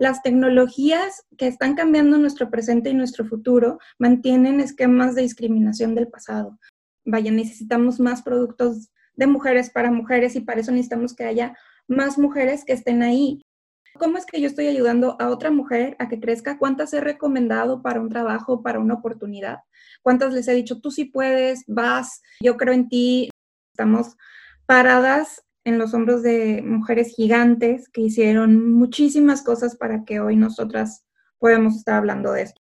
las tecnologías que están cambiando nuestro presente y nuestro futuro mantienen esquemas de discriminación del pasado. Vaya, necesitamos más productos de mujeres para mujeres y para eso necesitamos que haya más mujeres que estén ahí. ¿Cómo es que yo estoy ayudando a otra mujer a que crezca? ¿Cuántas he recomendado para un trabajo, para una oportunidad? ¿Cuántas les he dicho, tú sí puedes, vas, yo creo en ti? Estamos paradas en los hombros de mujeres gigantes que hicieron muchísimas cosas para que hoy nosotras podamos estar hablando de esto.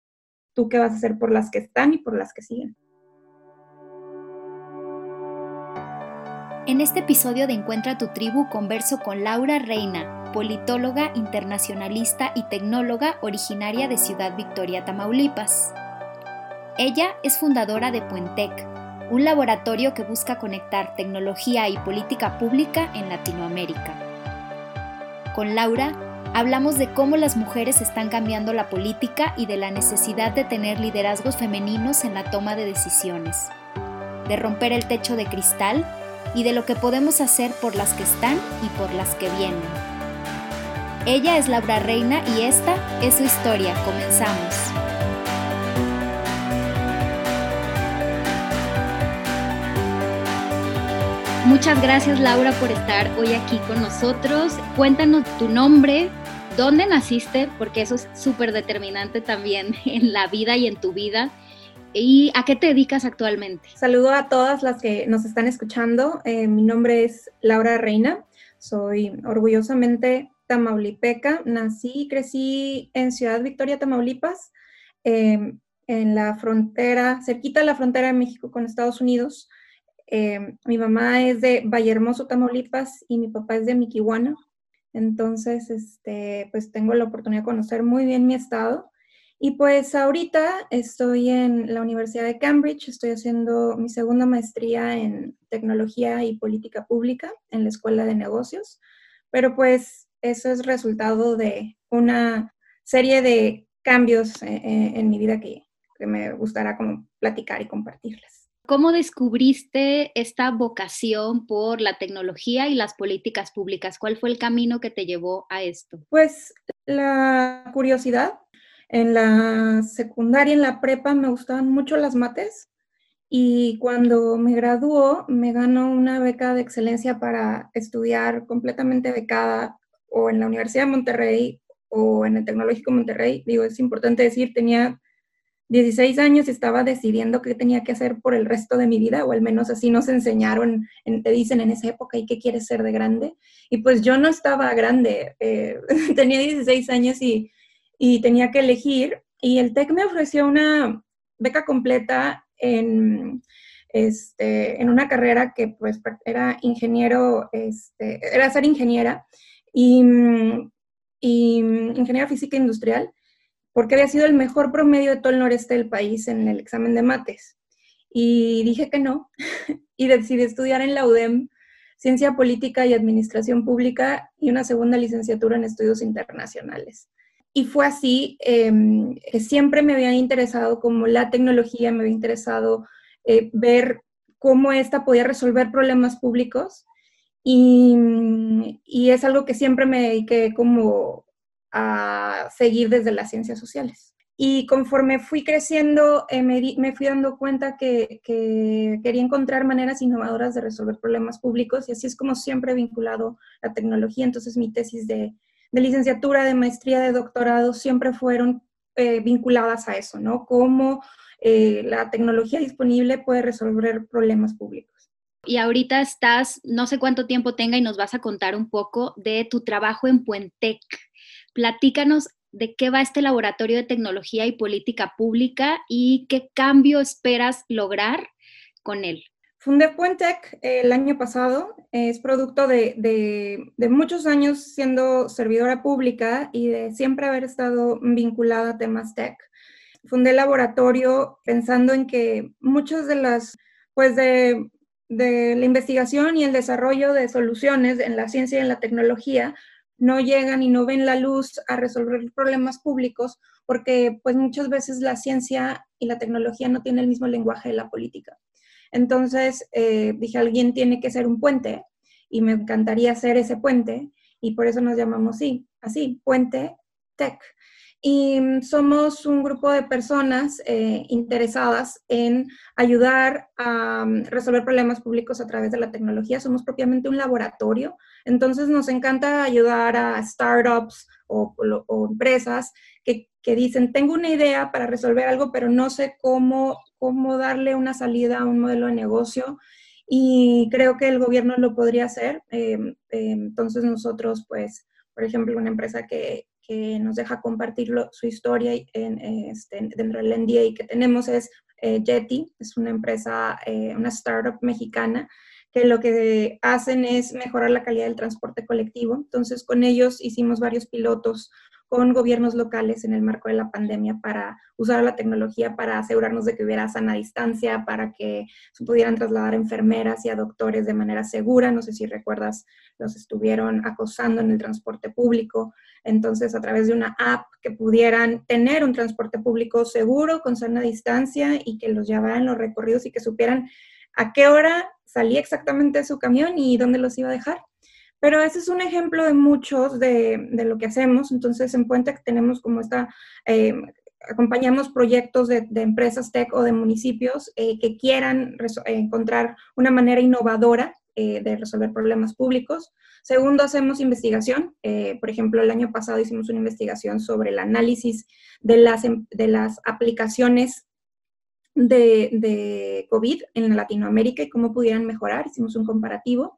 ¿Tú qué vas a hacer por las que están y por las que siguen? En este episodio de Encuentra tu tribu converso con Laura Reina, politóloga, internacionalista y tecnóloga originaria de Ciudad Victoria, Tamaulipas. Ella es fundadora de Puentec, un laboratorio que busca conectar tecnología y política pública en Latinoamérica. Con Laura hablamos de cómo las mujeres están cambiando la política y de la necesidad de tener liderazgos femeninos en la toma de decisiones, de romper el techo de cristal y de lo que podemos hacer por las que están y por las que vienen. Ella es Laura Reina y esta es su historia. Comenzamos. Muchas gracias Laura por estar hoy aquí con nosotros. Cuéntanos tu nombre, dónde naciste, porque eso es súper determinante también en la vida y en tu vida. ¿Y a qué te dedicas actualmente? Saludo a todas las que nos están escuchando. Eh, mi nombre es Laura Reina. Soy orgullosamente tamaulipeca. Nací y crecí en Ciudad Victoria, Tamaulipas, eh, en la frontera, cerquita de la frontera de México con Estados Unidos. Eh, mi mamá es de Vallehermoso, Tamaulipas, y mi papá es de Miquihuana. Entonces, este, pues tengo la oportunidad de conocer muy bien mi estado. Y pues ahorita estoy en la Universidad de Cambridge, estoy haciendo mi segunda maestría en tecnología y política pública en la Escuela de Negocios, pero pues eso es resultado de una serie de cambios eh, eh, en, mi vida que, me gustará platicar y compartirles. ¿Cómo descubriste esta vocación por la tecnología y las políticas públicas? ¿Cuál fue el camino que te llevó a esto? Pues la curiosidad. En la secundaria, en la prepa, me gustaban mucho las mates y cuando me graduó me ganó una beca de excelencia para estudiar completamente becada o en la Universidad de Monterrey o en el Tecnológico Monterrey. Digo, es importante decir, tenía 16 años estaba decidiendo qué tenía que hacer por el resto de mi vida, o al menos así nos enseñaron, te dicen en esa época, ¿y qué quieres ser de grande? Y pues yo no estaba grande, eh, tenía 16 años y, y, tenía que elegir, y el TEC me ofreció una beca completa en, este, en una carrera que pues era ingeniero, este, era ser ingeniera, y, y ingeniera física industrial porque había sido el mejor promedio de todo el noreste del país en el examen de mates. Y dije que no, y decidí estudiar en la UDEM Ciencia Política y Administración Pública y una segunda licenciatura en Estudios Internacionales. Y fue así em, que siempre me había interesado como la tecnología, me había interesado eh, ver cómo ésta podía resolver problemas públicos. Y, y, es algo que siempre me dediqué como a seguir desde las ciencias sociales. Y conforme fui creciendo, eh, me, fui dando cuenta que, quería encontrar maneras innovadoras de resolver problemas públicos y así es como siempre he vinculado la tecnología. Entonces mi tesis de, licenciatura, de maestría, de doctorado siempre fueron eh, vinculadas a eso, ¿no? Cómo eh, la tecnología disponible puede resolver problemas públicos. Y ahorita estás, no sé cuánto tiempo tenga y nos vas a contar un poco de tu trabajo en Puentec. Platícanos de qué va este laboratorio de tecnología y política pública y qué cambio esperas lograr con él. Fundé Puentec el año pasado, es producto de, muchos años siendo servidora pública y de siempre haber estado vinculada a temas tech. Fundé el laboratorio pensando en que muchas de las, pues de, de la investigación y el desarrollo de soluciones en la ciencia y en la tecnología no llegan y no ven la luz a resolver problemas públicos porque pues muchas veces la ciencia y la tecnología no tienen el mismo lenguaje de la política. Entonces eh, dije, alguien tiene que ser un puente y me encantaría ser ese puente y por eso nos llamamos así, así, puente Tech. Y somos un grupo de personas eh, interesadas en ayudar a mm, resolver problemas públicos a través de la tecnología. Somos propiamente un laboratorio, entonces nos encanta ayudar a startups o, empresas que, que, dicen, tengo una idea para resolver algo, pero no sé cómo, cómo darle una salida a un modelo de negocio y creo que el gobierno lo podría hacer. Em, em, entonces nosotros, pues, por ejemplo, una empresa que, que nos deja compartir su historia en, este, dentro del NDA que tenemos es eh, es una empresa, eh, una startup mexicana que lo que hacen es mejorar la calidad del transporte colectivo. Entonces, con ellos hicimos varios pilotos con gobiernos locales en el marco de la pandemia para usar la tecnología para asegurarnos de que hubiera sana distancia, para que se pudieran trasladar enfermeras y a doctores de manera segura. No sé si recuerdas, los estuvieron acosando en el transporte público. Entonces, a través de una app que pudieran tener un transporte público seguro, con sana distancia y que los llevaran los recorridos y que supieran a qué hora salía exactamente su camión y dónde los iba a dejar. Pero ese es un ejemplo de muchos de, lo que hacemos. Entonces, en Puente tenemos como esta, eh, acompañamos proyectos de, empresas tech o de municipios eh, que quieran encontrar una manera innovadora eh, de resolver problemas públicos. Segundo, hacemos investigación. por ejemplo, el año pasado hicimos una investigación sobre el análisis de las, em, de las aplicaciones de, de, COVID en Latinoamérica y cómo pudieran mejorar. Hicimos un comparativo.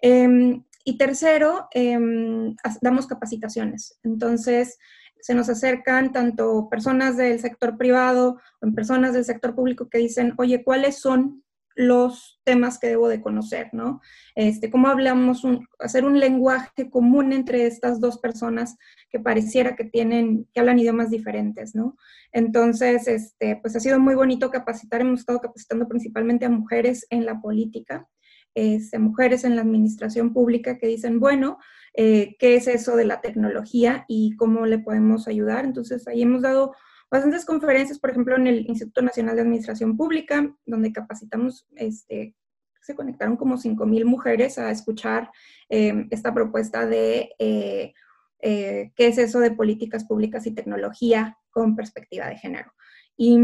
Em, y tercero, em, damos capacitaciones. Entonces, se nos acercan tanto personas del sector privado o personas del sector público que dicen, oye, ¿cuáles son los temas que debo de conocer, ¿no? Este, ¿Cómo hablamos, hacer un lenguaje común entre estas dos personas que pareciera que tienen, que hablan idiomas diferentes, ¿no? Entonces, este, pues ha sido muy bonito capacitar, hemos estado capacitando principalmente a mujeres en la política, este, mujeres en la administración pública que dicen, bueno, eh, ¿qué es eso de la tecnología y cómo le podemos ayudar? Entonces, ahí hemos dado bastantes conferencias, por ejemplo, en el Instituto Nacional de Administración Pública, donde capacitamos, este, se conectaron como 5.000 mujeres a escuchar eh, esta propuesta de eh, qué es eso de políticas públicas y tecnología con perspectiva de género. Y,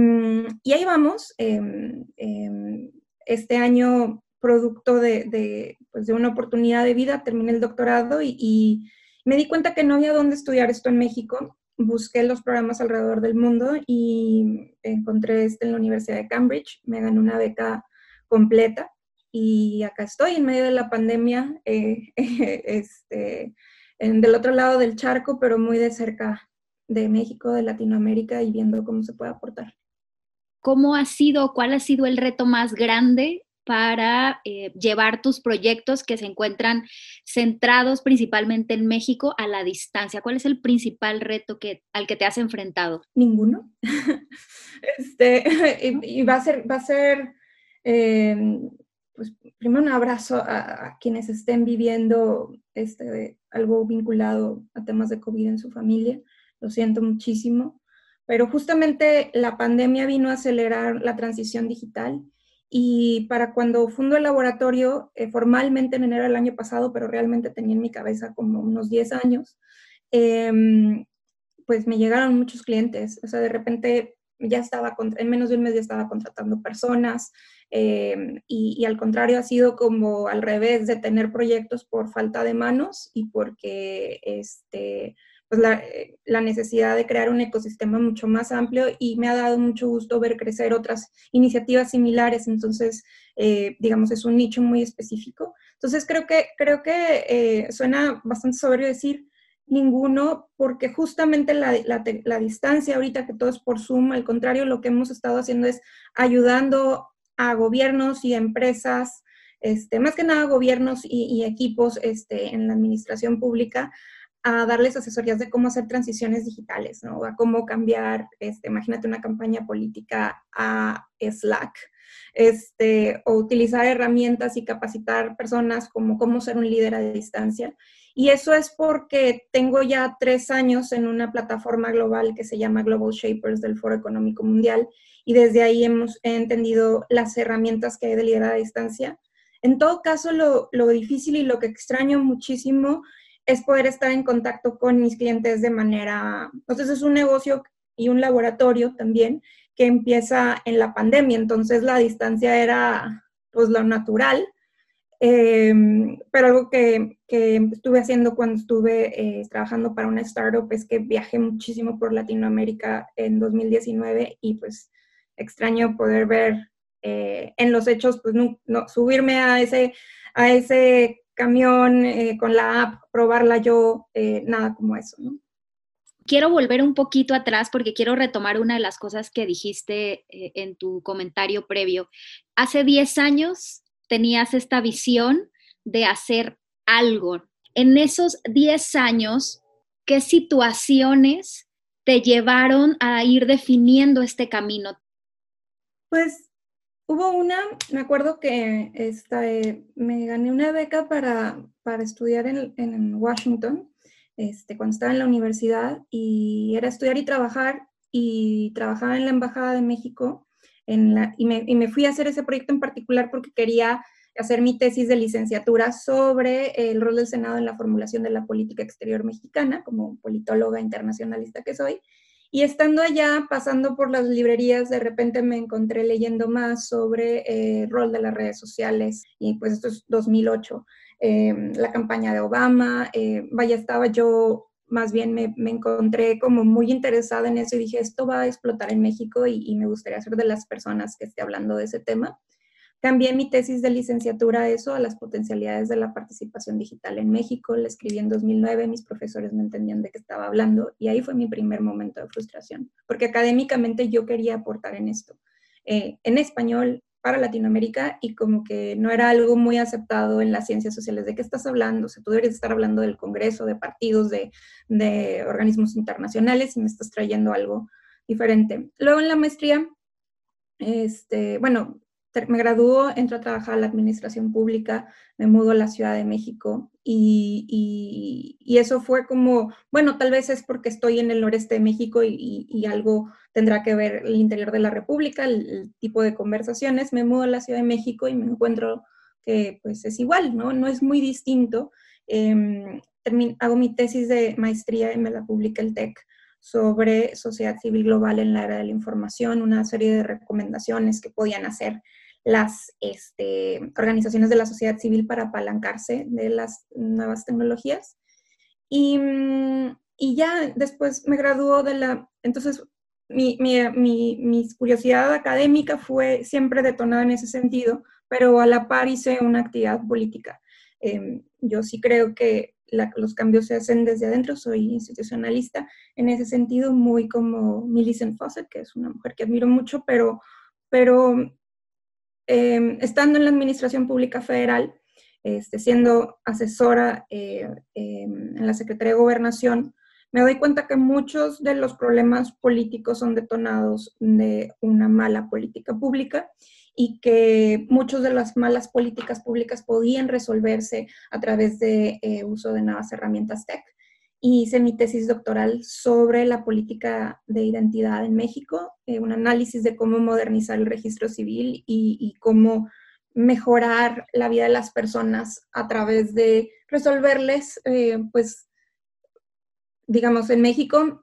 y ahí vamos. Em, em, este año producto de, pues, de, una oportunidad de vida, terminé el doctorado y, me di cuenta que no había dónde estudiar esto en México. Busqué los programas alrededor del mundo y encontré este en la Universidad de Cambridge. Me gané una beca completa y acá estoy en medio de la pandemia, eh, este, en, del otro lado del charco, pero muy de cerca de México, de Latinoamérica y viendo cómo se puede aportar. ¿Cómo ha sido, cuál ha sido el reto más grande para eh, llevar tus proyectos que se encuentran centrados principalmente en México a la distancia? ¿Cuál es el principal reto que, al que te has enfrentado? Ninguno. este, y, va a ser, va a ser em, pues, primero un abrazo a, quienes estén viviendo este, algo vinculado a temas de COVID en su familia. Lo siento muchísimo. Pero justamente la pandemia vino a acelerar la transición digital y para cuando fundo el laboratorio, eh, formalmente en enero del año pasado, pero realmente tenía en mi cabeza como unos 10 años, em, pues me llegaron muchos clientes. O sea, de repente ya estaba, en menos de un mes ya estaba contratando personas em, y, al contrario ha sido como al revés de tener proyectos por falta de manos y porque este, pues eh, la, necesidad de crear un ecosistema mucho más amplio y me ha dado mucho gusto ver crecer otras iniciativas similares. Entonces, eh, digamos, es un nicho muy específico. Entonces, creo que, creo que eh, suena bastante soberbio decir ninguno, porque justamente la, la, distancia ahorita que todo es por Zoom, al contrario, lo que hemos estado haciendo es ayudando a gobiernos y empresas, este, más que nada gobiernos y, y equipos este, en la administración pública, a darles asesorías de cómo hacer transiciones digitales, ¿no? A cómo cambiar, este, imagínate una campaña política a Slack, este, o utilizar herramientas y capacitar personas como cómo ser un líder a distancia. Y eso es porque tengo ya tres años en una plataforma global que se llama Global Shapers del Foro Económico Mundial y desde ahí hemos entendido las herramientas que hay de liderar a distancia. En todo caso, lo, lo difícil y lo que extraño muchísimo es poder estar en contacto con mis clientes de manera, entonces es un negocio y un laboratorio también que empieza en la pandemia, entonces la distancia era pues lo natural, em, pero algo que, que, estuve haciendo cuando estuve eh, trabajando para una startup es que viajé muchísimo por Latinoamérica en 2019 y pues extraño poder ver eh, en los hechos, pues no, subirme a ese, a ese camión eh, con la app, probarla yo, nada como eso, quiero volver un poquito atrás porque quiero retomar una de las cosas que dijiste eh, en tu comentario previo. Hace 10 años tenías esta visión de hacer algo. En esos 10 años, ¿qué situaciones te llevaron a ir definiendo este camino? Pues hubo una, me acuerdo que eh, me gané una beca para, para estudiar en, en Washington este, cuando estaba en la universidad y era estudiar y trabajar y trabajaba en la Embajada de México en la, y, me, y, me, fui a hacer ese proyecto en particular porque quería hacer mi tesis de licenciatura sobre el rol del Senado en la formulación de la política exterior mexicana, como politóloga internacionalista que soy. Y estando allá, pasando por las librerías, de repente me encontré leyendo más sobre eh, el rol de las redes sociales, y pues esto es 2008. Em, la campaña de Obama, eh, vaya, estaba yo más bien me, encontré como muy interesada en eso y dije, esto va a explotar en México y, me gustaría ser de las personas que esté hablando de ese tema. Cambié mi tesis de licenciatura a eso, a las potencialidades de la participación digital en México. La escribí en 2009, mis profesores no entendían de qué estaba hablando y ahí fue mi primer momento de frustración, porque académicamente yo quería aportar en esto. Eh, en español, para Latinoamérica y como que no era algo muy aceptado en las ciencias sociales. ¿De qué estás hablando? O sea, tú deberías estar hablando del Congreso, de partidos, de, de organismos internacionales y me estás trayendo algo diferente. Luego en la maestría, este, bueno, me graduó, entro a trabajar a la administración pública, me mudo a la Ciudad de México y, y, eso fue como, bueno, tal vez es porque estoy en el noreste de México y, y algo tendrá que ver el interior de la República, el, tipo de conversaciones. Me mudo a la Ciudad de México y me encuentro que pues es igual, ¿no? No es muy distinto. Eh, hago mi tesis de maestría y me la publica el TEC sobre sociedad civil global en la era de la información, una serie de recomendaciones que podían hacer las este, organizaciones de la sociedad civil para apalancarse de las nuevas tecnologías. Y, y ya después me graduó de la, entonces mi, mi, mi, curiosidad académica fue siempre detonada en ese sentido, pero a la par hice una actividad política. Em, yo sí creo que los cambios se hacen desde adentro, soy institucionalista, en ese sentido muy como Millicent Fawcett, que es una mujer que admiro mucho, pero, pero Em, estando en la Administración Pública Federal, este, siendo asesora eh, em, en la Secretaría de Gobernación, me doy cuenta que muchos de los problemas políticos son detonados de una mala política pública y que muchas de las malas políticas públicas podían resolverse a través de eh, uso de nuevas herramientas tech hice mi tesis doctoral sobre la política de identidad en México, eh, un análisis de cómo modernizar el registro civil y, cómo mejorar la vida de las personas a través de resolverles, eh, pues, digamos, en México,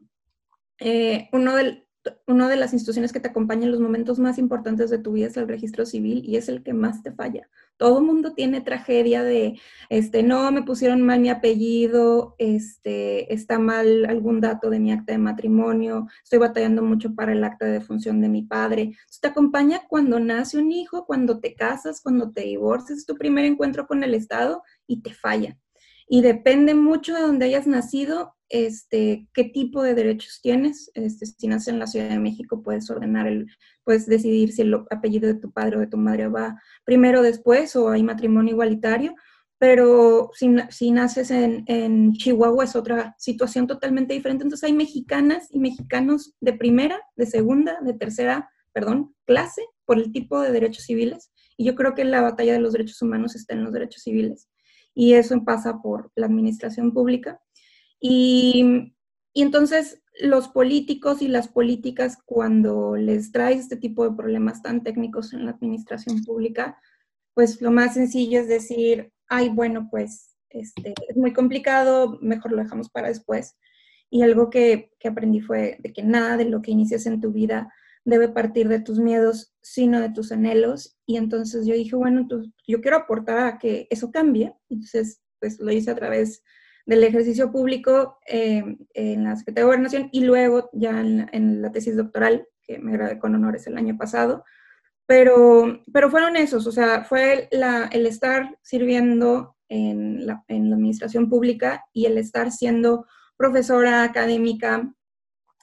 eh, uno del, una de las instituciones que te acompaña en los momentos más importantes de tu vida es el registro civil y es el que más te falla. Todo el mundo tiene tragedia de, este, no, me pusieron mal mi apellido, este, está mal algún dato de mi acta de matrimonio, estoy batallando mucho para el acta de defunción de mi padre. Entonces, te acompaña cuando nace un hijo, cuando te casas, cuando te divorcias, es tu primer encuentro con el Estado y te falla. Y depende mucho de donde hayas nacido, este, qué tipo de derechos tienes. Este, si naces en la Ciudad de México, puedes ordenar, el, puedes decidir si el apellido de tu padre o de tu madre va primero o después o hay matrimonio igualitario. Pero si, si naces en, en, Chihuahua es otra situación totalmente diferente. Entonces hay mexicanas y mexicanos de primera, de segunda, de tercera, perdón, clase por el tipo de derechos civiles. Y yo creo que la batalla de los derechos humanos está en los derechos civiles. Y eso pasa por la administración pública y, entonces los políticos y las políticas, cuando les traes este tipo de problemas tan técnicos en la administración pública, pues lo más sencillo es decir, ay, bueno, pues este, es muy complicado, mejor lo dejamos para después. Y algo que, que aprendí fue de que nada de lo que inicies en tu vida debe partir de tus miedos, sino de tus anhelos. Y entonces yo dije, bueno, yo quiero aportar a que eso cambie. Entonces, pues lo hice a través del ejercicio público eh, en la Secretaría de Gobernación y luego ya en, la tesis doctoral, que me gradué con honores el año pasado. Pero, pero fueron esos, o sea, fue la, el estar sirviendo en la, administración pública y el estar siendo profesora académica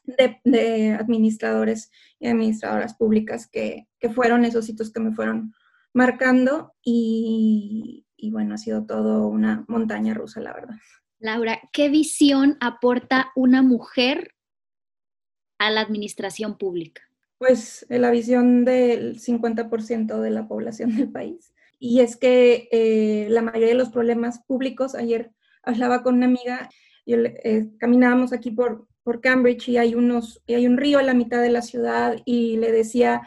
de, administradores y administradoras públicas que, fueron esos hitos que me fueron marcando y, bueno, ha sido todo una montaña rusa, la verdad. Laura, ¿qué visión aporta una mujer a la administración pública? Pues la visión del 50% de la población del país. Y es que eh, la mayoría de los problemas públicos, ayer hablaba con una amiga, y eh, caminábamos aquí por, por Cambridge y hay, unos, y hay un río a la mitad de la ciudad y le decía,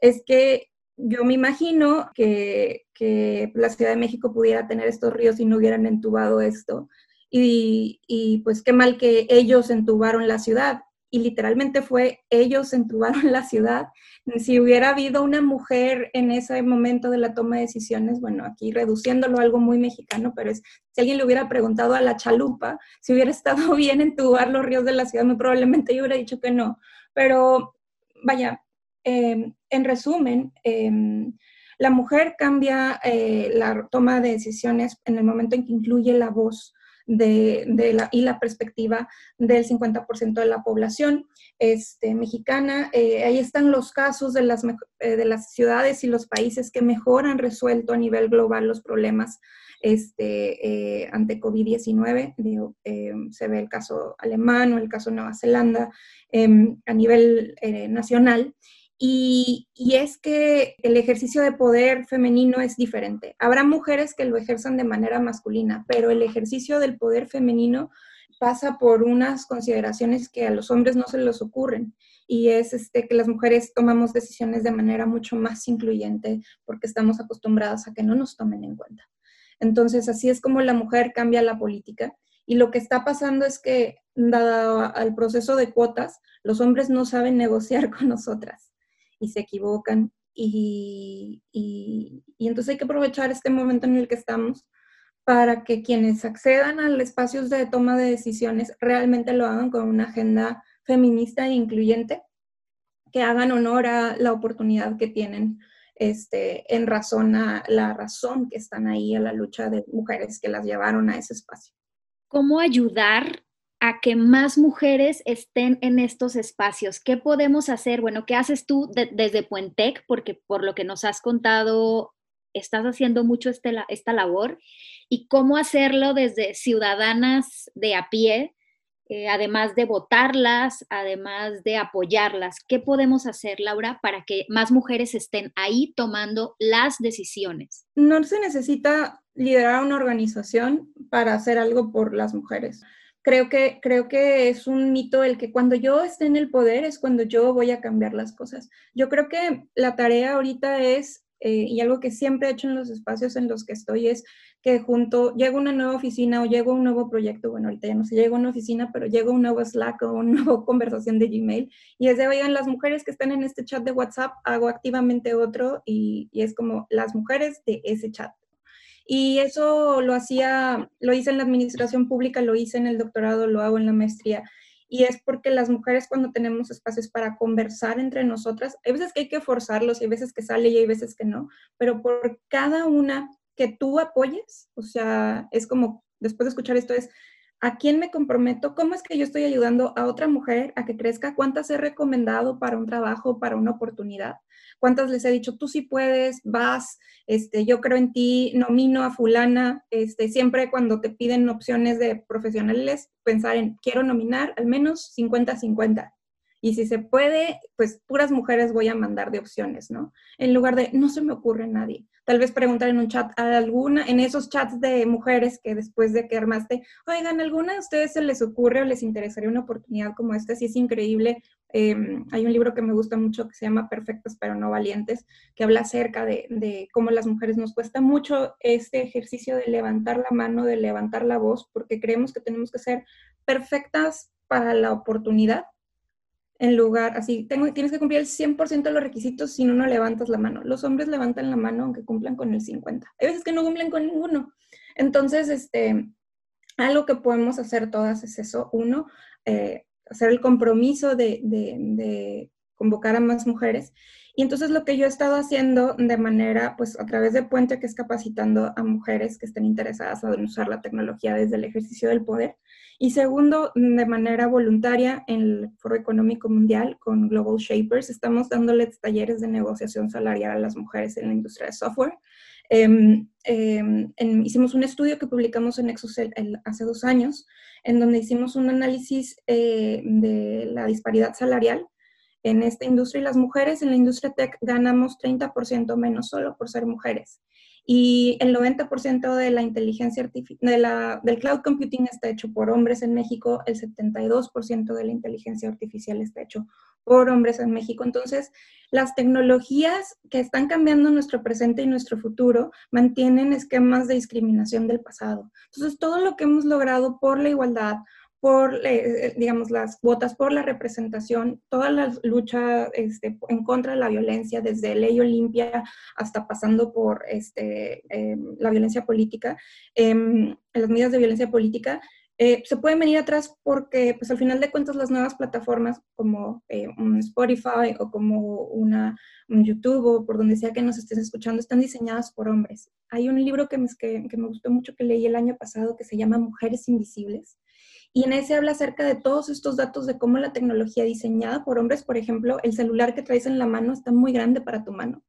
es que yo me imagino que, que la Ciudad de México pudiera tener estos ríos y no hubieran entubado esto. Y, y, pues qué mal que ellos entubaron la ciudad y literalmente fue ellos entubaron la ciudad. Si hubiera habido una mujer en ese momento de la toma de decisiones, bueno, aquí reduciéndolo a algo muy mexicano, pero es, si alguien le hubiera preguntado a la chalupa si hubiera estado bien entubar los ríos de la ciudad, muy probablemente yo hubiera dicho que no. Pero vaya, em, en resumen, em, la mujer cambia eh, la toma de decisiones en el momento en que incluye la voz de, la, y la perspectiva del 50% de la población este, mexicana. Eh, ahí están los casos de las, eh, de las ciudades y los países que mejor han resuelto a nivel global los problemas este, eh, ante COVID-19. se ve el caso alemán o el caso Nueva Zelanda em, a nivel nacional. Y, es que el ejercicio de poder femenino es diferente. Habrá mujeres que lo ejerzan de manera masculina, pero el ejercicio del poder femenino pasa por unas consideraciones que a los hombres no se les ocurren y es este, que las mujeres tomamos decisiones de manera mucho más incluyente porque estamos acostumbradas a que no nos tomen en cuenta. Entonces, así es como la mujer cambia la política. Y lo que está pasando es que, dado al proceso de cuotas, los hombres no saben negociar con nosotras y se equivocan. Y, y, entonces hay que aprovechar este momento en el que estamos para que quienes accedan a espacios de toma de decisiones realmente lo hagan con una agenda feminista e incluyente, que hagan honor a la oportunidad que tienen este, en razón a la razón que están ahí a la lucha de mujeres que las llevaron a ese espacio. ¿Cómo ayudar a que más mujeres estén en estos espacios? ¿Qué podemos hacer? Bueno, ¿qué haces tú desde Puentec? Porque por lo que nos has contado, estás haciendo mucho este, esta labor. ¿Y cómo hacerlo desde ciudadanas de a pie? Eh, además de votarlas, además de apoyarlas, ¿qué podemos hacer, Laura, para que más mujeres estén ahí tomando las decisiones? No se necesita liderar una organización para hacer algo por las mujeres creo que, creo que es un mito el que cuando yo esté en el poder es cuando yo voy a cambiar las cosas. Yo creo que la tarea ahorita es, eh, y algo que siempre he hecho en los espacios en los que estoy, es que junto, llego a una nueva oficina o llego a un nuevo proyecto, bueno, ahorita ya no sé, llego a una oficina, pero llego a un nuevo Slack o una nueva conversación de Gmail, y es de, oigan, las mujeres que están en este chat de WhatsApp, hago activamente otro, y es como las mujeres de ese chat. Y eso lo hacía, lo hice en la administración pública, lo hice en el doctorado, lo hago en la maestría. Y es porque las mujeres cuando tenemos espacios para conversar entre nosotras, hay veces que hay que forzarlos y hay veces que sale y hay veces que no, pero por cada una que tú apoyes, o sea, es como, después de escuchar esto es, ¿a quién me comprometo? ¿Cómo es que yo estoy ayudando a otra mujer a que crezca? ¿Cuántas he recomendado para un trabajo, para una oportunidad? ¿Cuántas les he dicho, tú sí puedes, vas, este, yo creo en ti, nomino a fulana? Este, siempre cuando te piden opciones de profesionales, pensar en, quiero nominar al menos 50-50. Y si se puede, pues puras mujeres voy a mandar de opciones, ¿no? En lugar de, no se me ocurre nadie. Tal vez preguntar en un chat a alguna, en esos chats de mujeres que después de que armaste, oigan, ¿alguna de ustedes se les ocurre o les interesaría una oportunidad como esta? Si es increíble, Em, hay un libro que me gusta mucho que se llama Perfectas pero no valientes, que habla acerca de, de, cómo las mujeres nos cuesta mucho este ejercicio de levantar la mano, de levantar la voz, porque creemos que tenemos que ser perfectas para la oportunidad, en lugar, así, tengo, tienes que cumplir el 100% de los requisitos si no, no levantas la mano. Los hombres levantan la mano aunque cumplan con el 50%. Hay veces que no cumplen con ninguno. Entonces, este, algo que podemos hacer todas es eso. Uno, eh, hacer el compromiso de, de, convocar a más mujeres. Y entonces lo que yo he estado haciendo de manera, pues a través de Puente, que es capacitando a mujeres que estén interesadas en usar la tecnología desde el ejercicio del poder, y segundo, de manera voluntaria en el Foro Económico Mundial con Global Shapers, estamos dándoles talleres de negociación salarial a las mujeres en la industria de software. Em, em, hicimos un estudio que publicamos en Nexus hace dos años, en donde hicimos un análisis eh, de la disparidad salarial en esta industria y las mujeres en la industria tech ganamos 30% menos solo por ser mujeres y el 90% de la inteligencia artificial, del cloud computing está hecho por hombres en México, el 72% de la inteligencia artificial está hecho por hombres en México. Entonces, las tecnologías que están cambiando nuestro presente y nuestro futuro mantienen esquemas de discriminación del pasado. Entonces, todo lo que hemos logrado por la igualdad, por, eh, digamos, las cuotas, por la representación, toda la lucha este, en contra de la violencia, desde ley Olimpia hasta pasando por este, em, la violencia política, em, las medidas de violencia política, eh, se pueden venir atrás porque, pues al final de cuentas, las nuevas plataformas como eh, un Spotify o como una, un YouTube o por donde sea que nos estés escuchando, están diseñadas por hombres. Hay un libro que me, que, que me gustó mucho que leí el año pasado que se llama Mujeres Invisibles y en ese habla acerca de todos estos datos de cómo la tecnología diseñada por hombres, por ejemplo, el celular que traes en la mano está muy grande para tu mano.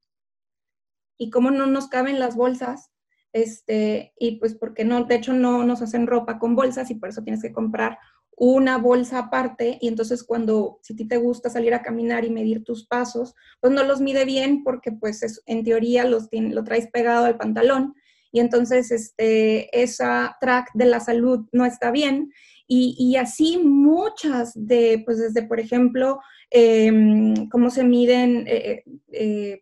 Y cómo no nos caben las bolsas, este, y pues porque no, de hecho no nos hacen ropa con bolsas y por eso tienes que comprar una bolsa aparte. Y entonces cuando, si a ti te gusta salir a caminar y medir tus pasos, pues no los mide bien porque pues en teoría los lo traes pegado al pantalón. Y entonces este, esa track de la salud no está bien y, así muchas de, pues desde, por ejemplo, em, cómo se miden, eh, eh,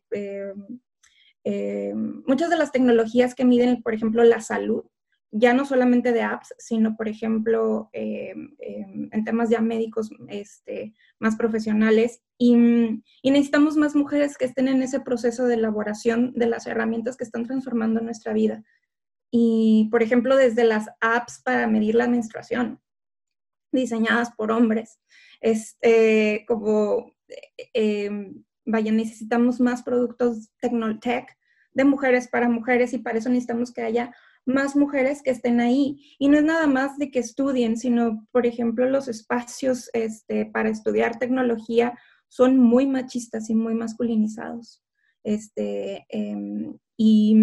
eh, muchas de las tecnologías que miden, por ejemplo, la salud, ya no solamente de apps, sino, por ejemplo, em, em, en temas ya médicos este, más profesionales. Y, y, necesitamos más mujeres que estén en ese proceso de elaboración de las herramientas que están transformando nuestra vida. Y, por ejemplo, desde las apps para medir la menstruación diseñadas por hombres. Este, como, eh, vaya, necesitamos más productos tecnotech de mujeres para mujeres y para eso necesitamos que haya más mujeres que estén ahí. Y no es nada más de que estudien, sino, por ejemplo, los espacios este, para estudiar tecnología son muy machistas y muy masculinizados. Este, em, y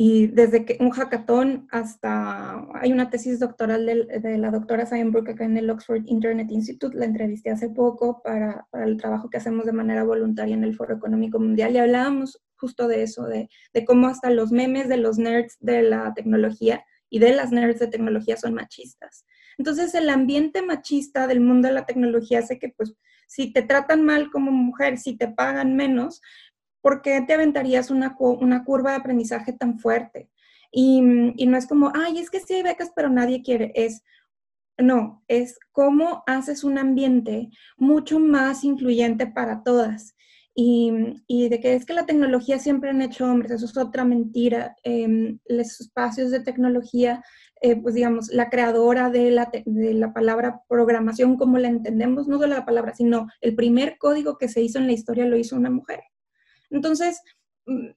y desde que un hackathon hasta, hay una tesis doctoral de, la doctora Steinbrück acá en el Oxford Internet Institute, la entrevisté hace poco para, para, el trabajo que hacemos de manera voluntaria en el Foro Económico Mundial y hablábamos justo de eso, de, de cómo hasta los memes de los nerds de la tecnología y de las nerds de tecnología son machistas. Entonces el ambiente machista del mundo de la tecnología hace que pues si te tratan mal como mujer, si te pagan menos, ¿por qué te aventarías una, una curva de aprendizaje tan fuerte? Y, y, no es como, ay, es que sí hay becas, pero nadie quiere. Es, no, es cómo haces un ambiente mucho más influyente para todas. Y, y, de que es que la tecnología siempre han hecho hombres, eso es otra mentira. Eh, los espacios de tecnología, eh, pues digamos, la creadora de la, de la palabra programación como la entendemos, no solo la palabra, sino el primer código que se hizo en la historia lo hizo una mujer. Entonces,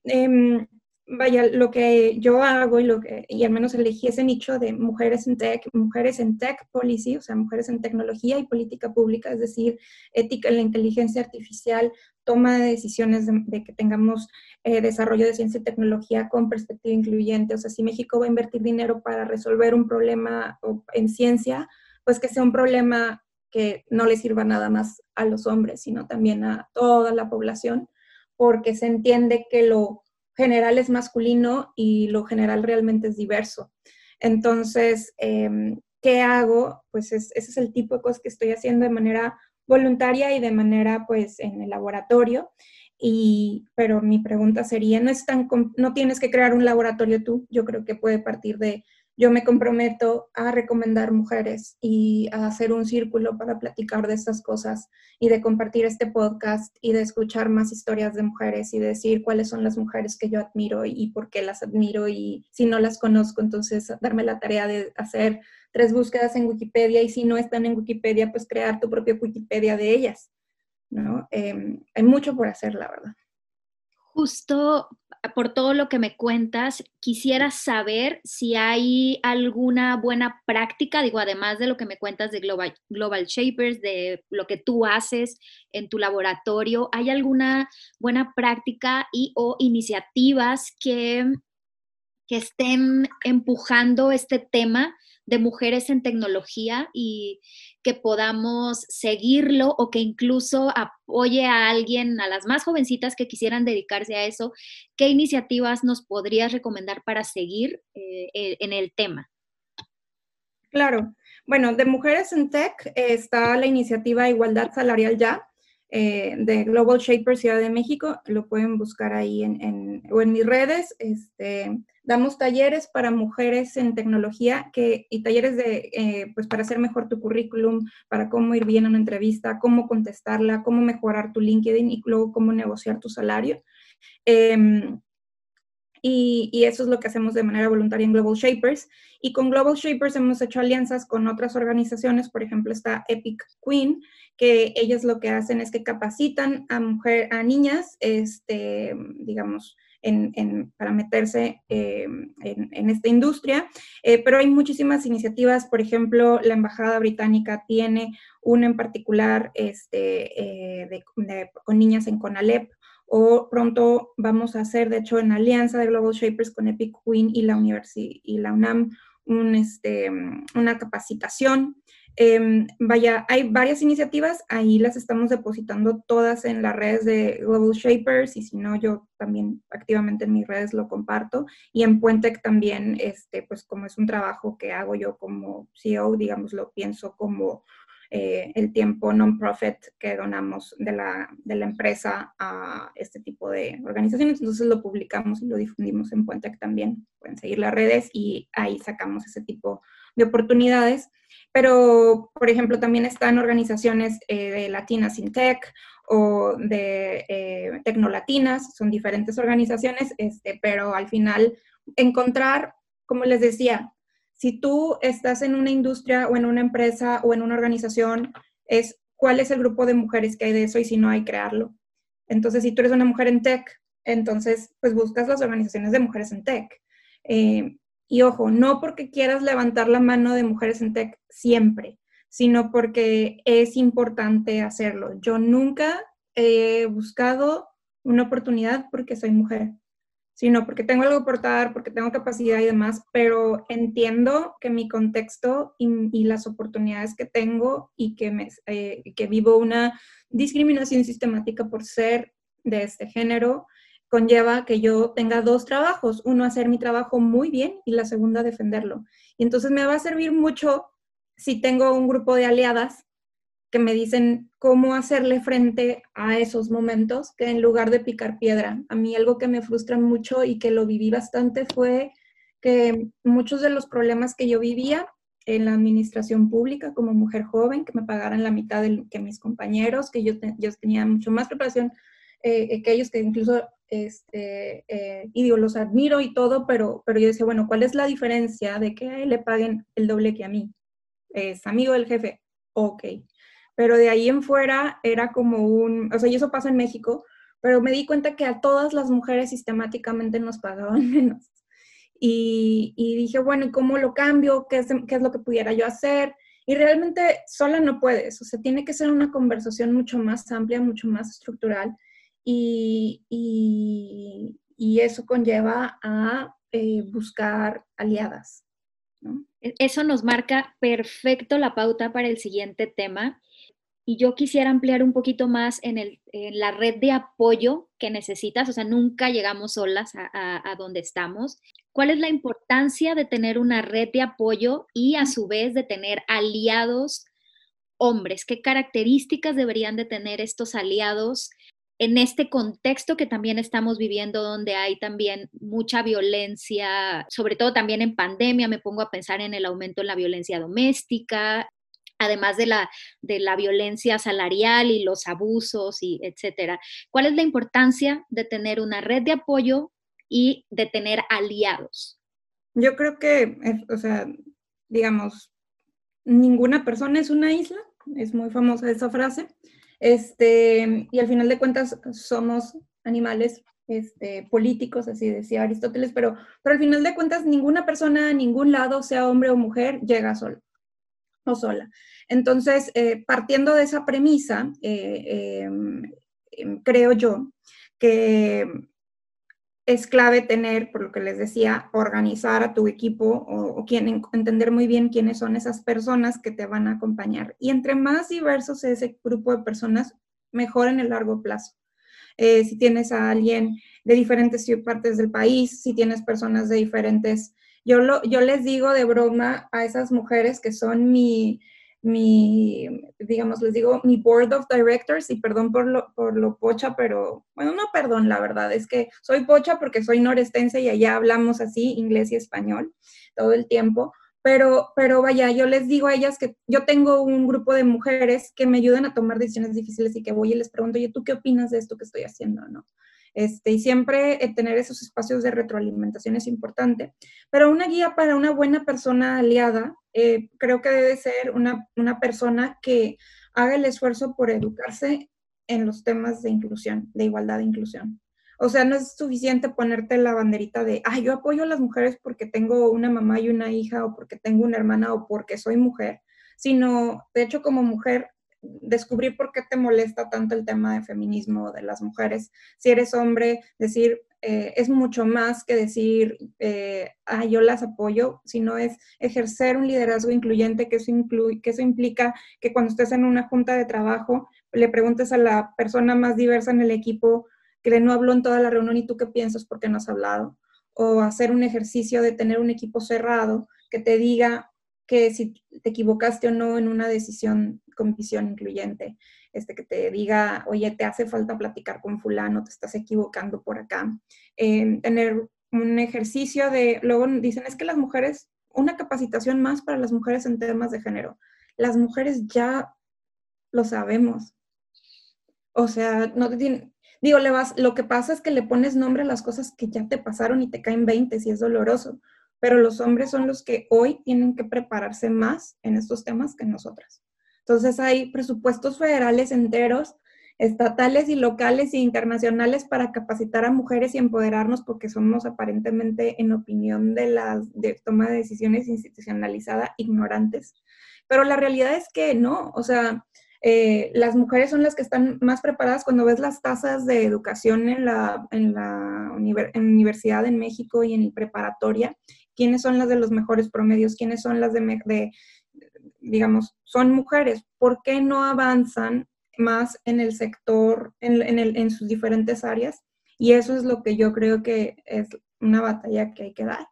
em, vaya, lo que yo hago y, lo que, y al menos elegí ese nicho de mujeres en tech, mujeres en tech policy, o sea, mujeres en tecnología y política pública, es decir, ética en la inteligencia artificial, toma de decisiones de, que tengamos eh, desarrollo de ciencia y tecnología con perspectiva incluyente. O sea, si México va a invertir dinero para resolver un problema en ciencia, pues que sea un problema que no le sirva nada más a los hombres, sino también a toda la población porque se entiende que lo general es masculino y lo general realmente es diverso. Entonces, em, ¿qué hago? Pues ese es el tipo de cosas que estoy haciendo de manera voluntaria y de manera pues en el laboratorio. Y, pero mi pregunta sería, no, es tan, no tienes que crear un laboratorio tú, yo creo que puede partir de yo me comprometo a recomendar mujeres y a hacer un círculo para platicar de estas cosas y de compartir este podcast y de escuchar más historias de mujeres y decir cuáles son las mujeres que yo admiro y por qué las admiro y si no las conozco, entonces darme la tarea de hacer tres búsquedas en Wikipedia y si no están en Wikipedia, pues crear tu propia Wikipedia de ellas. ¿no? Em, hay mucho por hacer, la verdad. Justo por todo lo que me cuentas, quisiera saber si hay alguna buena práctica, digo, además de lo que me cuentas de Global, Global Shapers, de lo que tú haces en tu laboratorio, ¿hay alguna buena práctica y o iniciativas que, que estén empujando este tema de mujeres en tecnología y que podamos seguirlo o que incluso apoye a alguien, a las más jovencitas que quisieran dedicarse a eso, ¿qué iniciativas nos podrías recomendar para seguir eh, eh, en el tema? Claro. Bueno, de Mujeres en Tech está la iniciativa Igualdad Salarial Ya, eh, de Global Shaper Ciudad de México, lo pueden buscar ahí en, o en mis redes. Este, damos talleres para mujeres en tecnología que, y talleres de, eh, pues para hacer mejor tu currículum, para cómo ir bien a una entrevista, cómo contestarla, cómo mejorar tu LinkedIn y luego cómo negociar tu salario. Em, y, y, eso es lo que hacemos de manera voluntaria en Global Shapers. Y con Global Shapers hemos hecho alianzas con otras organizaciones, por ejemplo está Epic Queen, que ellas lo que hacen es que capacitan a, mujer, a niñas, este, digamos, para meterse eh, en, esta industria, eh, pero hay muchísimas iniciativas, por ejemplo, la Embajada Británica tiene una en particular este, eh, con niñas en CONALEP, o pronto vamos a hacer, de hecho, en alianza de Global Shapers con Epic Queen y la, y la UNAM, un, este, una capacitación Em, vaya, hay varias iniciativas, ahí las estamos depositando todas en las redes de Global Shapers y si no, yo también activamente en mis redes lo comparto. Y en Puentec también, este, pues como es un trabajo que hago yo como CEO, digamos, lo pienso como eh, el tiempo non-profit que donamos de la, de la, empresa a este tipo de organizaciones. Entonces lo publicamos y lo difundimos en Puentec también. Pueden seguir las redes y ahí sacamos ese tipo de oportunidades. Pero, por ejemplo, también están organizaciones eh, de Latinas in Tech o de eh, Tecnolatinas, son diferentes organizaciones, este, pero al final encontrar, como les decía, si tú estás en una industria o en una empresa o en una organización, es cuál es el grupo de mujeres que hay de eso y si no hay, crearlo. Entonces, si tú eres una mujer en tech, entonces, pues buscas las organizaciones de mujeres en tech. Eh, y ojo, no porque quieras levantar la mano de mujeres en tech siempre, sino porque es importante hacerlo. Yo nunca he buscado una oportunidad porque soy mujer, sino porque tengo algo por dar, porque tengo capacidad y demás, pero entiendo que mi contexto y, las oportunidades que tengo y que, me, eh, que vivo una discriminación sistemática por ser de este género, conlleva que yo tenga dos trabajos, uno hacer mi trabajo muy bien y la segunda defenderlo. Y entonces me va a servir mucho si tengo un grupo de aliadas que me dicen cómo hacerle frente a esos momentos, que en lugar de picar piedra. A mí algo que me frustra mucho y que lo viví bastante fue que muchos de los problemas que yo vivía en la administración pública como mujer joven, que me pagaran la mitad de que mis compañeros, que yo, yo tenía mucho más preparación eh, que ellos, que incluso este, eh, y digo, los admiro y todo, pero, pero yo decía, bueno, ¿cuál es la diferencia de que le paguen el doble que a mí? Es amigo del jefe, ok. Pero de ahí en fuera era como un, o sea, y eso pasa en México, pero me di cuenta que a todas las mujeres sistemáticamente nos pagaban menos. Y, y dije, bueno, ¿y cómo lo cambio? ¿Qué es, ¿Qué es lo que pudiera yo hacer? Y realmente sola no puedes, o sea, tiene que ser una conversación mucho más amplia, mucho más estructural y, y, eso conlleva a eh, buscar aliadas. E, eso nos marca perfecto la pauta para el siguiente tema. Y yo quisiera ampliar un poquito más en, el, en la red de apoyo que necesitas, o sea, nunca llegamos solas a, donde estamos. ¿Cuál es la importancia de tener una red de apoyo y a su vez de tener aliados hombres? ¿Qué características deberían de tener estos aliados en este contexto que también estamos viviendo, donde hay también mucha violencia, sobre todo también en pandemia, me pongo a pensar en el aumento en la violencia doméstica, además de la, de la violencia salarial y los abusos, y etcétera. ¿Cuál es la importancia de tener una red de apoyo y de tener aliados? Yo creo que, o sea, digamos, ninguna persona es una isla, es muy famosa esa frase. Este, y al final de cuentas somos animales este, políticos, así decía Aristóteles, pero, pero al final de cuentas ninguna persona ningún lado, sea hombre o mujer, llega solo o sola. Entonces, eh, partiendo de esa premisa, eh, em, em, creo yo que es clave tener, por lo que les decía, organizar a tu equipo o, entender muy bien quiénes son esas personas que te van a acompañar. Y entre más diverso sea ese grupo de personas, mejor en el largo plazo. Eh, si tienes a alguien de diferentes partes del país, si tienes personas de diferentes... Yo, lo, yo les digo de broma a esas mujeres que son mi, mi, digamos, les digo, mi board of directors, y perdón por lo, por lo pocha, pero bueno, no perdón, la verdad, es que soy pocha porque soy norestense y allá hablamos así, inglés y español, todo el tiempo. Pero, pero vaya, yo les digo a ellas que yo tengo un grupo de mujeres que me ayudan a tomar decisiones difíciles y que voy y les pregunto, oye, ¿tú qué opinas de esto que estoy haciendo? ¿No? Este, y siempre eh, tener esos espacios de retroalimentación es importante. Pero una guía para una buena persona aliada, eh, creo que debe ser una, una persona que haga el esfuerzo por educarse en los temas de inclusión, de igualdad e inclusión. O sea, no es suficiente ponerte la banderita de, ah, yo apoyo a las mujeres porque tengo una mamá y una hija, o porque tengo una hermana, o porque soy mujer, sino, de hecho, como mujer, descubrir por qué te molesta tanto el tema de feminismo de las mujeres. Si eres hombre, decir, eh, es mucho más que decir, eh, ah, yo las apoyo, sino es ejercer un liderazgo incluyente, que eso, que eso implica que cuando estés en una junta de trabajo, le preguntes a la persona más diversa en el equipo que no habló en toda la reunión y tú qué piensas porque no has hablado. O hacer un ejercicio de tener un equipo cerrado que te diga que si te equivocaste o no en una decisión con visión incluyente, este, que te diga, oye, te hace falta platicar con fulano, te estás equivocando por acá. Em, tener un ejercicio de, luego dicen, es que las mujeres, una capacitación más para las mujeres en temas de género. Las mujeres ya lo sabemos. O sea, no te tienen, digo, le vas, lo que pasa es que le pones nombre a las cosas que ya te pasaron y te caen 20 si es doloroso pero los hombres son los que hoy tienen que prepararse más en estos temas que nosotras. Entonces hay presupuestos federales enteros, estatales y locales e internacionales para capacitar a mujeres y empoderarnos porque somos aparentemente, en opinión de la de toma de decisiones institucionalizada, ignorantes. Pero la realidad es que no, o sea, eh, las mujeres son las que están más preparadas cuando ves las tasas de educación en la, en la universidad en México y en preparatoria quiénes son las de los mejores promedios, quiénes son las de, digamos, son mujeres, ¿por qué no avanzan más en el sector, en, sus diferentes áreas? Y eso es lo que yo creo que es una batalla que hay que dar.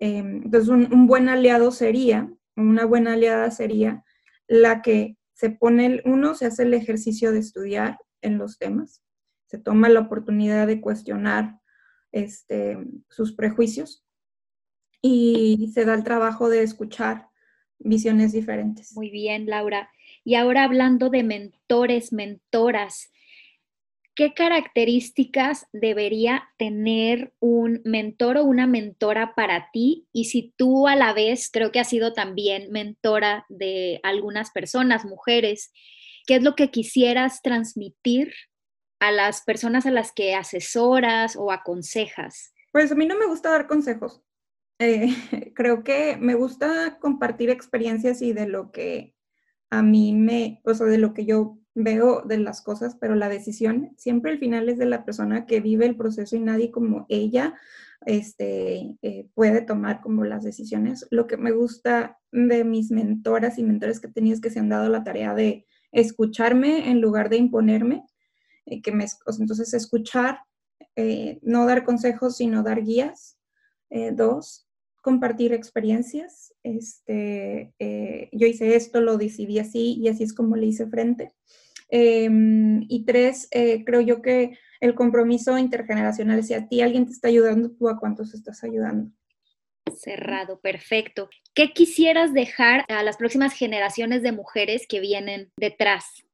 Em, entonces, un, buen aliado sería, una buena aliada sería la que se pone, uno, se hace el ejercicio de estudiar en los temas, se toma la oportunidad de cuestionar este, sus prejuicios, y se da el trabajo de escuchar visiones diferentes. Muy bien, Laura. Y ahora hablando de mentores, mentoras, ¿qué características debería tener un mentor o una mentora para ti? Y si tú a la vez creo que has sido también mentora de algunas personas, mujeres, ¿qué es lo que quisieras transmitir a las personas a las que asesoras o aconsejas? Pues a mí no me gusta dar consejos. Eh, creo que me gusta compartir experiencias y de lo que a mí me, o sea, de lo que yo veo de las cosas, pero la decisión siempre al final es de la persona que vive el proceso y nadie como ella este, eh, puede tomar como las decisiones. Lo que me gusta de mis mentoras y mentores que he es que se han dado la tarea de escucharme en lugar de imponerme, eh, que me, entonces escuchar, no dar consejos, sino dar guías. dos, compartir experiencias. Este, eh, yo hice esto, lo decidí así y así es como le hice frente. Em, y tres, eh, creo yo que el compromiso intergeneracional, si a ti alguien te está ayudando, tú a cuántos estás ayudando. Cerrado, perfecto. ¿Qué quisieras dejar a las próximas generaciones de mujeres que vienen detrás?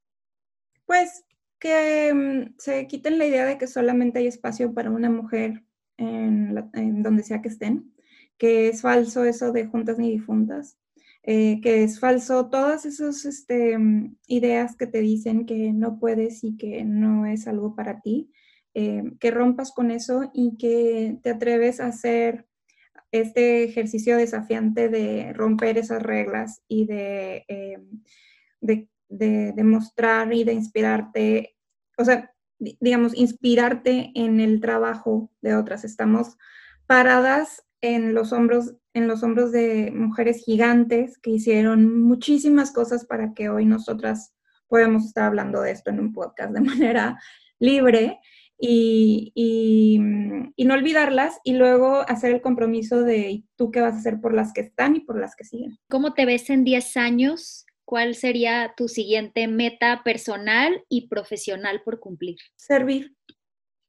Pues que mm, se quiten la idea de que solamente hay espacio para una mujer en donde sea que estén que es falso eso de juntas ni difuntas, eh, que es falso todas esas este, ideas que te dicen que no puedes y que no es algo para ti, eh, que rompas con eso y que te atreves a hacer este ejercicio desafiante de romper esas reglas y de, eh, de, de demostrar y de inspirarte, o sea, digamos, inspirarte en el trabajo de otras. Estamos paradas en los hombros en los hombros de mujeres gigantes que hicieron muchísimas cosas para que hoy nosotras podamos estar hablando de esto en un podcast de manera libre y, y, no olvidarlas y luego hacer el compromiso de tú qué vas a hacer por las que están y por las que siguen. ¿Cómo te ves en 10 años? ¿Cuál sería tu siguiente meta personal y profesional por cumplir? Servir.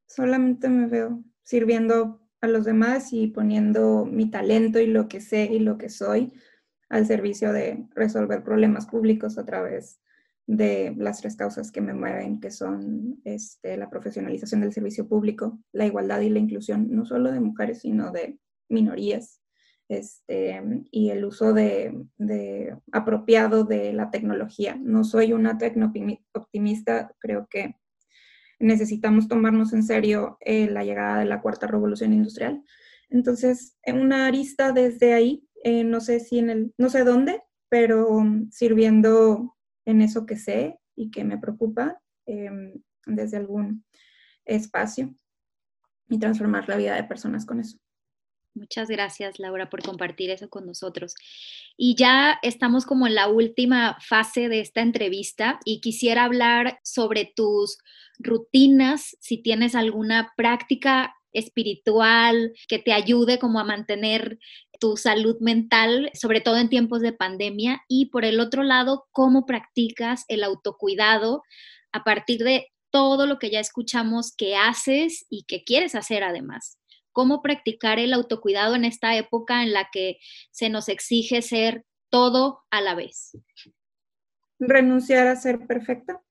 Solamente me veo sirviendo a los demás y poniendo mi talento y lo que sé y lo que soy al servicio de resolver problemas públicos a través de las tres causas que me mueven, que son este, la profesionalización del servicio público, la igualdad y la inclusión, no solo de mujeres, sino de minorías, este, y el uso de, de, apropiado de la tecnología. No soy una tecno optimista, creo que necesitamos tomarnos en serio eh, la llegada de la cuarta revolución industrial. Entonces, en una arista desde ahí, eh, no sé si en el, no sé dónde, pero sirviendo en eso que sé y que me preocupa em, desde algún espacio y transformar la vida de personas con eso. Muchas gracias, Laura, por compartir eso con nosotros. Y ya estamos como en la última fase de esta entrevista y quisiera hablar sobre tus rutinas, si tienes alguna práctica espiritual que te ayude como a mantener tu salud mental, sobre todo en tiempos de pandemia, y por el otro lado, cómo practicas el autocuidado a partir de todo lo que ya escuchamos que haces y que quieres hacer además. Cómo practicar el autocuidado en esta época en la que se nos exige ser todo a la vez. Renunciar a ser perfecta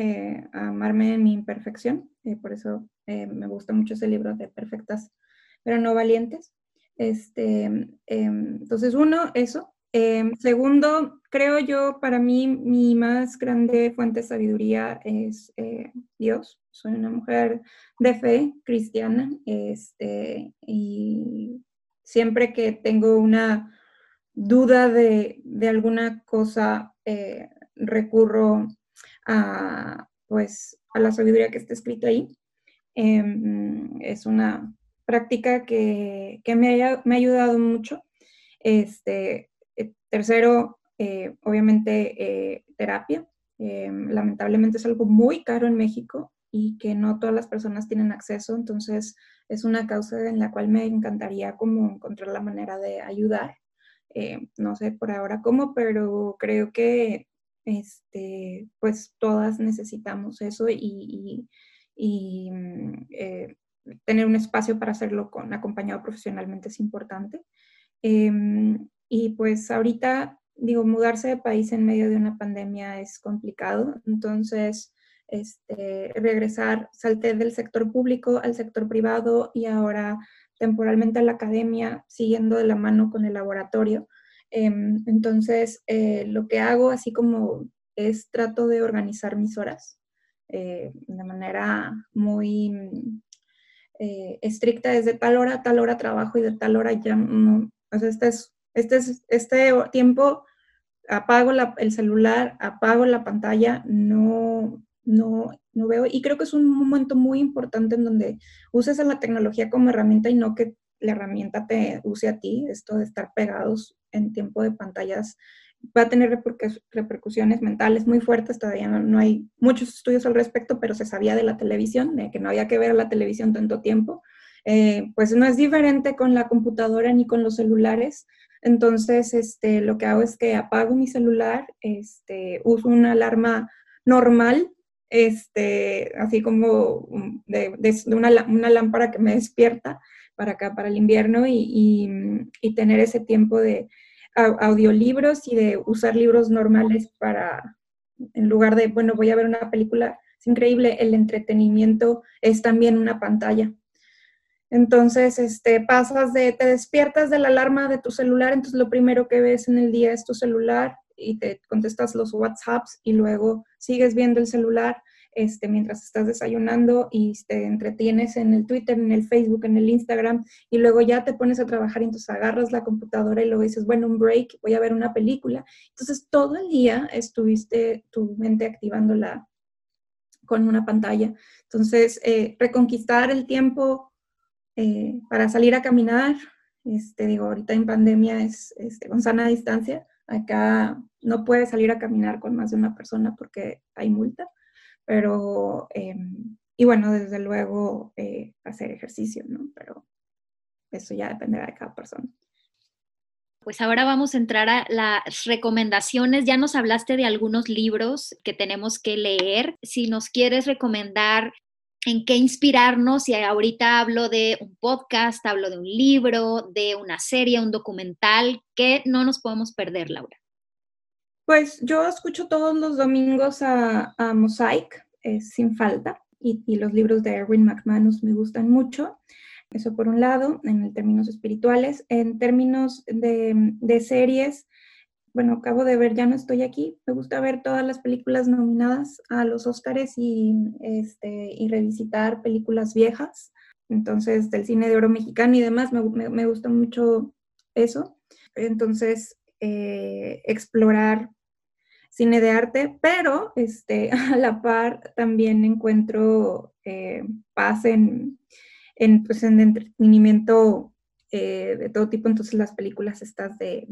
eh, amarme en mi imperfección, eh, por eso eh, me gusta mucho ese libro de Perfectas, pero no valientes. Este, em, entonces, uno, eso. Em, segundo, creo yo, para mí, mi más grande fuente de sabiduría es Dios. Soy una mujer de fe cristiana este, y siempre que tengo una duda de, de alguna cosa, recurro a, pues, a la sabiduría que está escrita ahí. Em, es una práctica que, me, ha ayudado mucho. Este, eh, tercero, eh, obviamente, eh, terapia. Em, lamentablemente es algo muy caro en México y que no todas las personas tienen acceso, entonces es una causa en la cual me encantaría como encontrar la manera de ayudar. no sé por ahora cómo, pero creo que este, pues todas necesitamos eso y, mm, eh, tener un espacio para hacerlo con acompañado profesionalmente es importante. Em, y pues ahorita, digo, mudarse de país en medio de una pandemia es complicado, entonces este, regresar, salté del sector público al sector privado y ahora temporalmente a la academia, siguiendo de la mano con el laboratorio. Em, entonces, eh, lo que hago, así como es trato de organizar mis horas eh, de manera muy eh, estricta, desde tal hora a tal hora trabajo y de tal hora ya no, o sea, este, es, este, es, este tiempo apago el celular, apago la pantalla, no, no, no veo, y creo que es un momento muy importante en donde uses a la tecnología como herramienta y no que la herramienta te use a ti, esto de estar pegados en tiempo de pantallas va a tener repercusiones mentales muy fuertes, todavía no, hay muchos estudios al respecto, pero se sabía de la televisión, de que no había que ver la televisión tanto tiempo. eh, pues no es diferente con la computadora ni con los celulares. Entonces, este, lo que hago es que apago mi celular, este, uso una alarma normal, este, así como de, una, lámpara que me despierta para acá, para el invierno, y, tener ese tiempo de audiolibros y de usar libros normales para, en lugar de, bueno, voy a ver una película, es increíble, el entretenimiento es también una pantalla. Entonces, este, pasas de, te despiertas de la alarma de tu celular, entonces lo primero que ves en el día es tu celular y te contestas los WhatsApps y luego sigues viendo el celular este, mientras estás desayunando y te entretienes en el Twitter, en el Facebook, en el Instagram y luego ya te pones a trabajar y entonces agarras la computadora y luego dices, bueno, un break, voy a ver una película. Entonces todo el día estuviste tu mente activándola con una pantalla. Entonces, eh, reconquistar el tiempo eh, para salir a caminar, este, digo, ahorita en pandemia es este, con sana distancia, acá no puede salir a caminar con más de una persona porque hay multa, pero, em, y bueno, desde luego eh, hacer ejercicio, ¿no? Pero eso ya dependerá de cada persona. Pues ahora vamos a entrar a las recomendaciones. Ya nos hablaste de algunos libros que tenemos que leer. Si nos quieres recomendar en qué inspirarnos y ahorita hablo de un podcast, hablo de un libro, de una serie, un documental, que no nos podemos perder, Laura. Pues yo escucho todos los domingos a, Mosaic, sin falta, y, los libros de Erwin McManus me gustan mucho. Eso por un lado, en términos espirituales. En términos de series, bueno, acabo de ver Ya no estoy aquí. Me gusta ver todas las películas nominadas a los Oscars y, este, y revisitar películas viejas. Entonces, del cine de oro mexicano y demás, me, me, gusta mucho eso. Entonces, eh, explorar cine de arte, pero este, a la par también encuentro eh, paz en, en, pues, en entretenimiento eh, de todo tipo, entonces las películas estas de,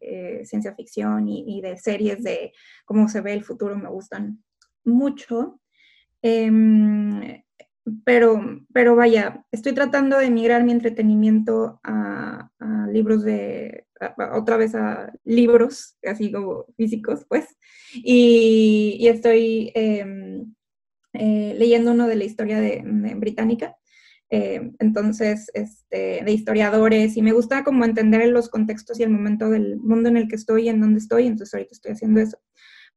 eh, ciencia ficción y, de series de cómo se ve el futuro me gustan mucho. Em, pero, pero vaya, estoy tratando de migrar mi entretenimiento a, libros de, otra vez a libros, así como físicos, pues, y, estoy em, eh, leyendo uno de la historia de británica eh, entonces, este, de historiadores, y me gusta como entender los contextos y el momento del mundo en el que estoy y en donde estoy, entonces ahorita estoy haciendo eso.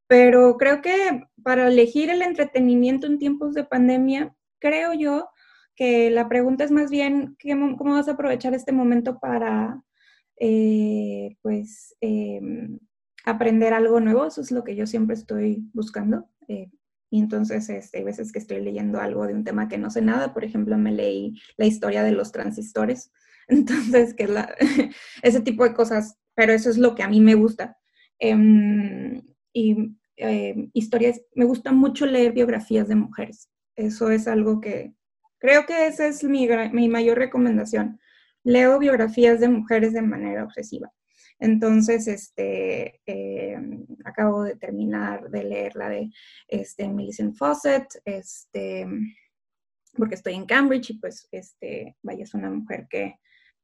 Pero creo que para elegir el entretenimiento en tiempos de pandemia, creo yo que la pregunta es más bien cómo vas a aprovechar este momento para, eh, pues, em, aprender algo nuevo. Eso es lo que yo siempre estoy buscando. Eh, y entonces este, hay veces que estoy leyendo algo de un tema que no sé nada. Por ejemplo, me leí la historia de los transistores. Entonces, que es la, ese tipo de cosas, pero eso es lo que a mí me gusta. Em, y em, historias, me gusta mucho leer biografías de mujeres. Eso es algo que creo que esa es mi, mi mayor recomendación. Leo biografías de mujeres de manera obsesiva. Entonces, este, eh, acabo de terminar de leer la de este, Millicent Fawcett, este, porque estoy en Cambridge y pues, este, vaya, es una mujer que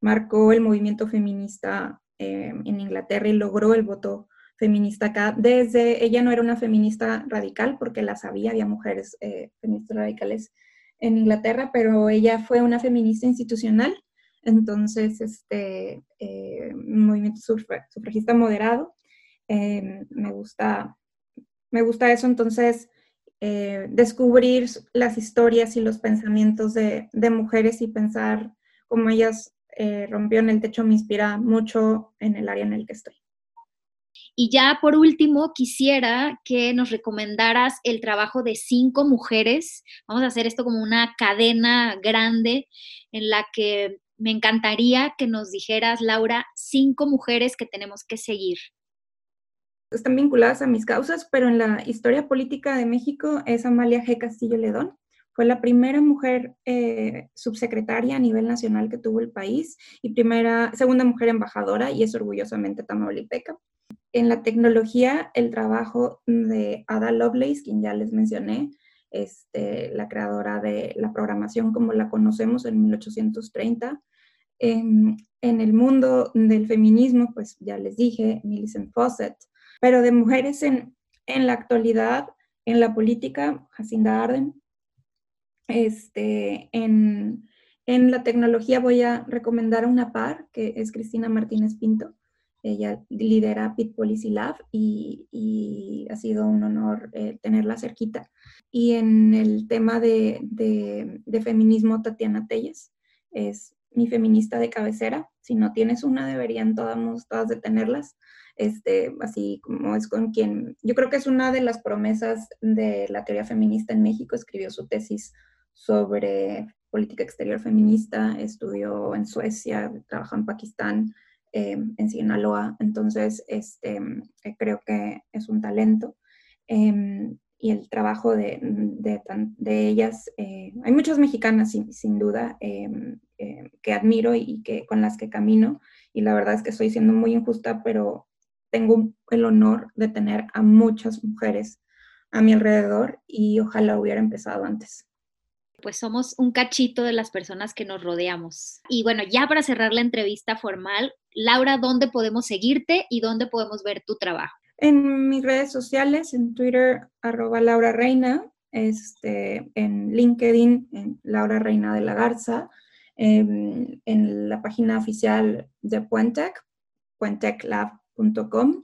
marcó el movimiento feminista eh, en Inglaterra y logró el voto feminista acá. Desde, ella no era una feminista radical porque la sabía, había mujeres eh, feministas radicales en Inglaterra, pero ella fue una feminista institucional entonces, este eh, movimiento sufragista moderado, eh, me, gusta, me gusta eso. Entonces, eh, descubrir las historias y los pensamientos de, mujeres y pensar cómo ellas rompieron el techo me inspira mucho en el área en el que estoy. Y ya por último, quisiera que nos recomendaras el trabajo de cinco mujeres. Vamos a hacer esto como una cadena grande en la que me encantaría que nos dijeras, Laura, cinco mujeres que tenemos que seguir. Están vinculadas a mis causas, pero en la historia política de México es Amalia G. Castillo Ledón. Fue la primera mujer eh, subsecretaria a nivel nacional que tuvo el país y primera, segunda mujer embajadora y es orgullosamente tamaulipeca. En la tecnología, el trabajo de Ada Lovelace, quien ya les mencioné, este, la creadora de la programación como la conocemos en 1830. En, en el mundo del feminismo, pues ya les dije, Millicent Fawcett, pero de mujeres en, en la actualidad, en la política, Jacinda Arden, este, en, en la tecnología voy a recomendar una par, que es Cristina Martínez Pinto. Ella lidera Pit Policy Lab y, ha sido un honor eh, tenerla cerquita. Y en el tema de, feminismo, Tatiana Telles es mi feminista de cabecera. Si no tienes una, deberían todas, todas de tenerlas. Este, así como es con quien, yo creo que es una de las promesas de la teoría feminista en México, escribió su tesis sobre política exterior feminista, estudió en Suecia, trabajó en Pakistán, eh, en Sinaloa, entonces este, eh, creo que es un talento. Em, y el trabajo de, de, de ellas, eh, hay muchas mexicanas sin, sin duda em, que admiro y que, con las que camino, y la verdad es que estoy siendo muy injusta, pero tengo el honor de tener a muchas mujeres a mi alrededor y ojalá hubiera empezado antes pues somos un cachito de las personas que nos rodeamos. Y bueno, ya para cerrar la entrevista formal, Laura, ¿dónde podemos seguirte y dónde podemos ver tu trabajo? En mis redes sociales, en Twitter, arroba Laura Reina, este, en LinkedIn, en Laura Reina de la Garza, en, en la página oficial de Puentec, puenteclab.com.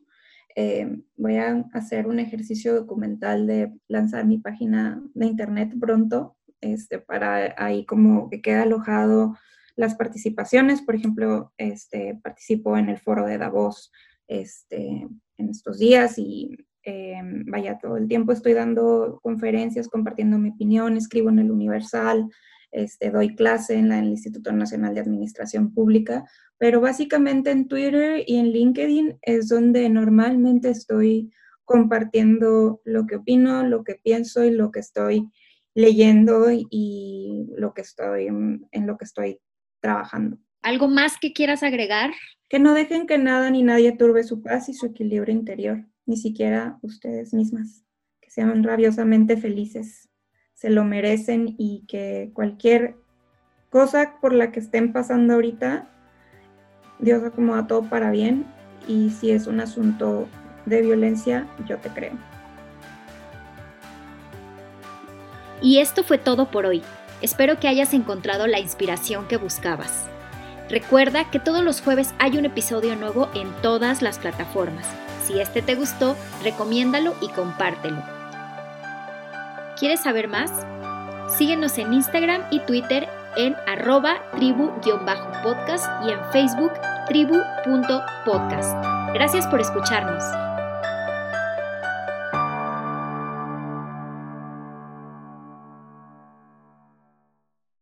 Eh, voy a hacer un ejercicio documental de lanzar mi página de internet pronto este, para ahí como que queda alojado las participaciones. Por ejemplo, este, participo en el foro de Davos este, en estos días y eh, vaya, todo el tiempo estoy dando conferencias, compartiendo mi opinión, escribo en el Universal, este, doy clase en, el Instituto Nacional de Administración Pública, pero básicamente en Twitter y en LinkedIn es donde normalmente estoy compartiendo lo que opino, lo que pienso y lo que estoy leyendo y lo que estoy, en lo que estoy trabajando. ¿Algo más que quieras agregar? Que no dejen que nada ni nadie turbe su paz y su equilibrio interior, ni siquiera ustedes mismas, que sean rabiosamente felices, se lo merecen y que cualquier cosa por la que estén pasando ahorita, Dios acomoda todo para bien y si es un asunto de violencia, yo te creo. Y esto fue todo por hoy. Espero que hayas encontrado la inspiración que buscabas. Recuerda que todos los jueves hay un episodio nuevo en todas las plataformas. Si este te gustó, recomiéndalo y compártelo. ¿Quieres saber más? Síguenos en Instagram y Twitter en arroba tribu-podcast y en Facebook tribu.podcast. Gracias por escucharnos.